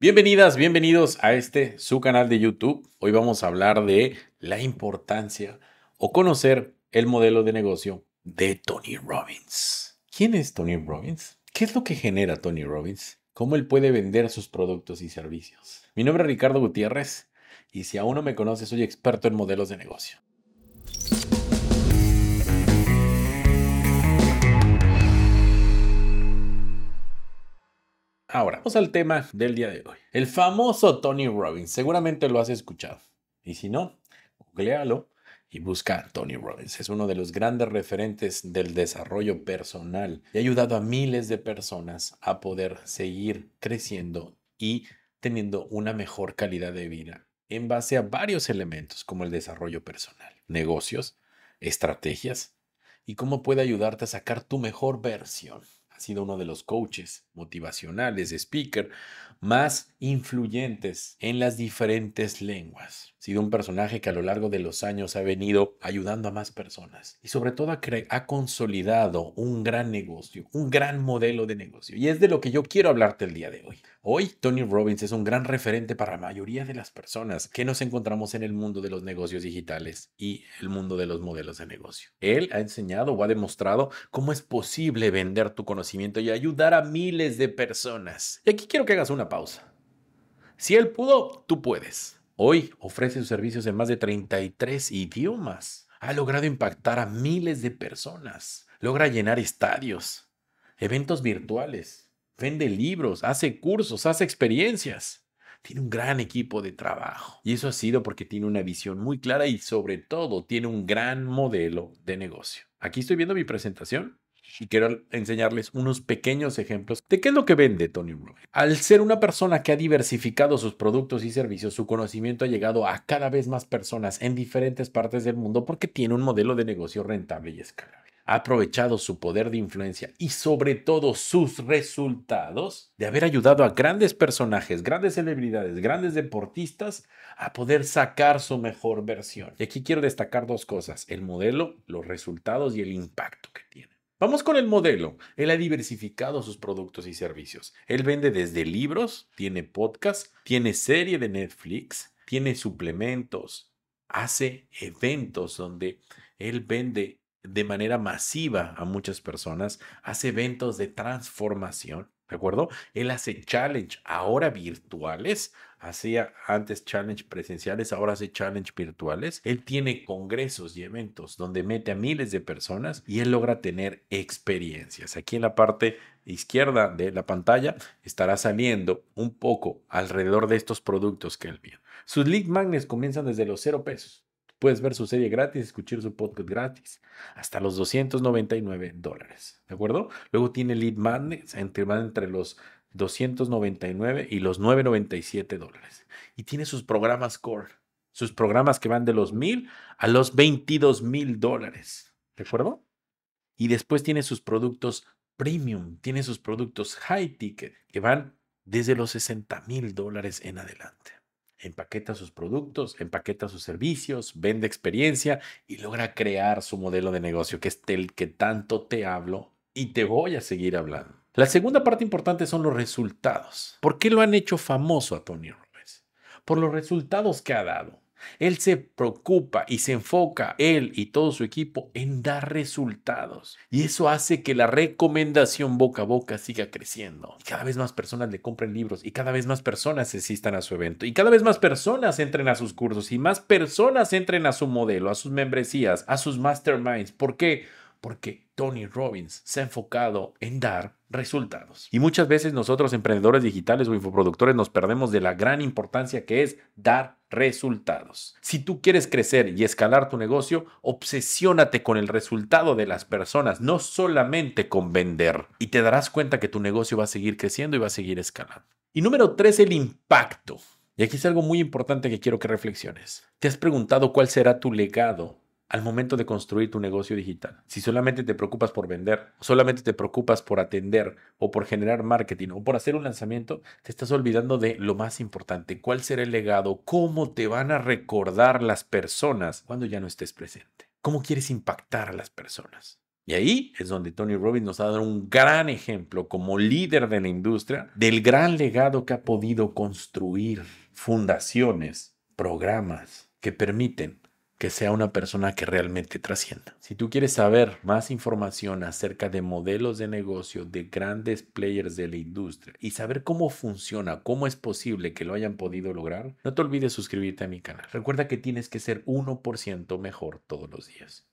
Bienvenidas, bienvenidos a este su canal de YouTube. Hoy vamos a hablar de la importancia o conocer el modelo de negocio de Tony Robbins. ¿Quién es Tony Robbins? ¿Qué es lo que genera Tony Robbins? ¿Cómo él puede vender sus productos y servicios? Mi nombre es Ricardo Gutiérrez y si aún no me conoces, soy experto en modelos de negocio. Ahora, vamos al tema del día de hoy. El famoso Tony Robbins. Seguramente lo has escuchado. Y si no, googlealo y busca Tony Robbins. Es uno de los grandes referentes del desarrollo personal y ha ayudado a miles de personas a poder seguir creciendo y teniendo una mejor calidad de vida en base a varios elementos como el desarrollo personal, negocios, estrategias y cómo puede ayudarte a sacar tu mejor versión ha sido uno de los coaches motivacionales, speaker, más influyentes en las diferentes lenguas. Ha sido un personaje que a lo largo de los años ha venido ayudando a más personas y sobre todo ha, ha, consolidado un gran negocio, un gran modelo de negocio. Y es de lo que yo quiero hablarte el día de hoy. Hoy Tony Robbins es un gran referente para la mayoría de las personas que nos encontramos en el mundo de los negocios digitales y el mundo de los modelos de negocio. Él ha enseñado o ha demostrado cómo es posible vender tu conocimiento y ayudar a miles de personas. Y aquí quiero que hagas una pausa. Si él pudo, tú puedes. Hoy ofrece sus servicios en más de 33 idiomas. Ha logrado impactar a miles de personas. Logra llenar estadios, eventos virtuales vende libros, hace cursos, hace experiencias. Tiene un gran equipo de trabajo. Y eso ha sido porque tiene una visión muy clara y sobre todo tiene un gran modelo de negocio. Aquí estoy viendo mi presentación y quiero enseñarles unos pequeños ejemplos de qué es lo que vende Tony Robbins. Al ser una persona que ha diversificado sus productos y servicios, su conocimiento ha llegado a cada vez más personas en diferentes partes del mundo porque tiene un modelo de negocio rentable y escalable ha aprovechado su poder de influencia y sobre todo sus resultados de haber ayudado a grandes personajes, grandes celebridades, grandes deportistas a poder sacar su mejor versión. Y aquí quiero destacar dos cosas, el modelo, los resultados y el impacto que tiene. Vamos con el modelo. Él ha diversificado sus productos y servicios. Él vende desde libros, tiene podcast, tiene serie de Netflix, tiene suplementos, hace eventos donde él vende de manera masiva a muchas personas, hace eventos de transformación, ¿de acuerdo? Él hace challenge ahora virtuales, hacía antes challenge presenciales, ahora hace challenge virtuales. Él tiene congresos y eventos donde mete a miles de personas y él logra tener experiencias. Aquí en la parte izquierda de la pantalla estará saliendo un poco alrededor de estos productos que él vio. Sus lead magnets comienzan desde los cero pesos. Puedes ver su serie gratis, escuchar su podcast gratis, hasta los 299 dólares. ¿De acuerdo? Luego tiene Lead Magnets, entre, entre los 299 y los 997 dólares. Y tiene sus programas core, sus programas que van de los 1000 a los 22 mil dólares. ¿De acuerdo? Y después tiene sus productos premium, tiene sus productos high ticket que van desde los 60 mil dólares en adelante empaqueta sus productos, empaqueta sus servicios, vende experiencia y logra crear su modelo de negocio, que es el que tanto te hablo y te voy a seguir hablando. La segunda parte importante son los resultados. ¿Por qué lo han hecho famoso a Tony Robbins? Por los resultados que ha dado. Él se preocupa y se enfoca, él y todo su equipo, en dar resultados. Y eso hace que la recomendación boca a boca siga creciendo. Cada vez más personas le compren libros y cada vez más personas asistan a su evento y cada vez más personas entren a sus cursos y más personas entren a su modelo, a sus membresías, a sus masterminds. ¿Por qué? Porque Tony Robbins se ha enfocado en dar resultados. Y muchas veces nosotros emprendedores digitales o infoproductores nos perdemos de la gran importancia que es dar resultados. Si tú quieres crecer y escalar tu negocio, obsesiónate con el resultado de las personas, no solamente con vender. Y te darás cuenta que tu negocio va a seguir creciendo y va a seguir escalando. Y número tres, el impacto. Y aquí es algo muy importante que quiero que reflexiones. ¿Te has preguntado cuál será tu legado al momento de construir tu negocio digital. Si solamente te preocupas por vender, solamente te preocupas por atender, o por generar marketing, o por hacer un lanzamiento, te estás olvidando de lo más importante, cuál será el legado, cómo te van a recordar las personas cuando ya no estés presente, cómo quieres impactar a las personas. Y ahí es donde Tony Robbins nos ha dado un gran ejemplo como líder de la industria del gran legado que ha podido construir fundaciones, programas que permiten que sea una persona que realmente trascienda. Si tú quieres saber más información acerca de modelos de negocio de grandes players de la industria y saber cómo funciona, cómo es posible que lo hayan podido lograr, no te olvides suscribirte a mi canal. Recuerda que tienes que ser 1% mejor todos los días.